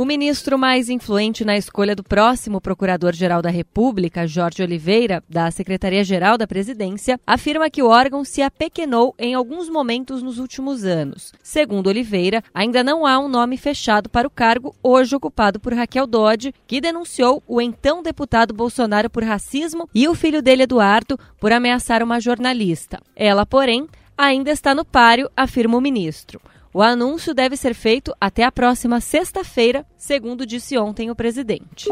O ministro mais influente na escolha do próximo Procurador-Geral da República, Jorge Oliveira, da Secretaria-Geral da Presidência, afirma que o órgão se apequenou em alguns momentos nos últimos anos. Segundo Oliveira, ainda não há um nome fechado para o cargo, hoje ocupado por Raquel Dodge, que denunciou o então deputado Bolsonaro por racismo e o filho dele, Eduardo, por ameaçar uma jornalista. Ela, porém, ainda está no páreo, afirma o ministro. O anúncio deve ser feito até a próxima sexta-feira, segundo disse ontem o presidente.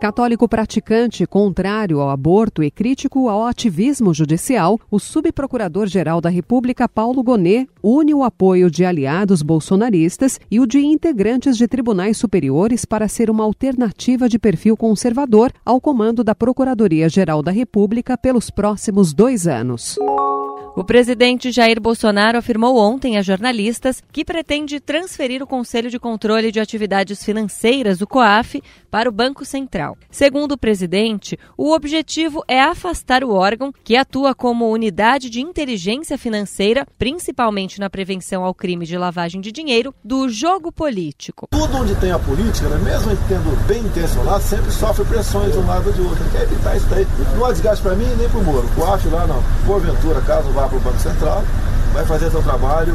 Católico praticante, contrário ao aborto e crítico ao ativismo judicial, o subprocurador-geral da República, Paulo Gonet, une o apoio de aliados bolsonaristas e o de integrantes de tribunais superiores para ser uma alternativa de perfil conservador ao comando da Procuradoria-Geral da República pelos próximos dois anos. O presidente Jair Bolsonaro afirmou ontem a jornalistas que pretende transferir o Conselho de Controle de Atividades Financeiras, o COAF, para o Banco Central. Segundo o presidente, o objetivo é afastar o órgão, que atua como unidade de inteligência financeira, principalmente na prevenção ao crime de lavagem de dinheiro, do jogo político. Tudo onde tem a política, né, mesmo tendo bem intencionado, sempre sofre pressões de um lado ou de outro. Quer evitar isso daí. Não há desgaste para mim nem para o Moro. O COAF lá não. Porventura, caso vá para o Banco Central, vai fazer seu trabalho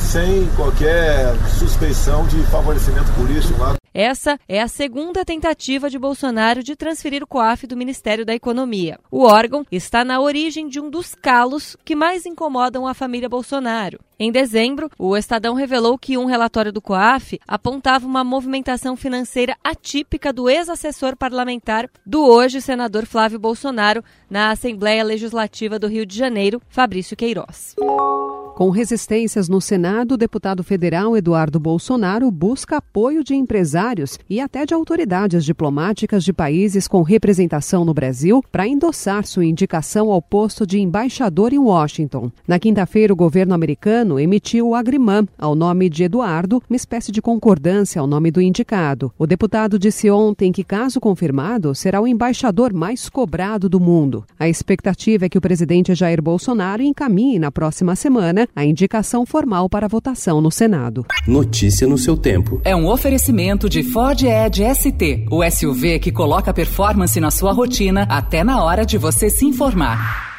sem qualquer suspeição de favorecimento político lá. Essa é a segunda tentativa de Bolsonaro de transferir o COAF do Ministério da Economia. O órgão está na origem de um dos calos que mais incomodam a família Bolsonaro. Em dezembro, o Estadão revelou que um relatório do COAF apontava uma movimentação financeira atípica do ex-assessor parlamentar do hoje senador Flávio Bolsonaro na Assembleia Legislativa do Rio de Janeiro, Fabrício Queiroz. Com resistências no Senado, o deputado federal Eduardo Bolsonaro busca apoio de empresários e até de autoridades diplomáticas de países com representação no Brasil para endossar sua indicação ao posto de embaixador em Washington. Na quinta-feira, o governo americano emitiu o agrimã ao nome de Eduardo, uma espécie de concordância ao nome do indicado. O deputado disse ontem que, caso confirmado, será o embaixador mais cobrado do mundo. A expectativa é que o presidente Jair Bolsonaro encaminhe na próxima semana a indicação formal para votação no Senado. Notícia no seu tempo. É um oferecimento de Ford Edge ST, o SUV que coloca performance na sua rotina até na hora de você se informar.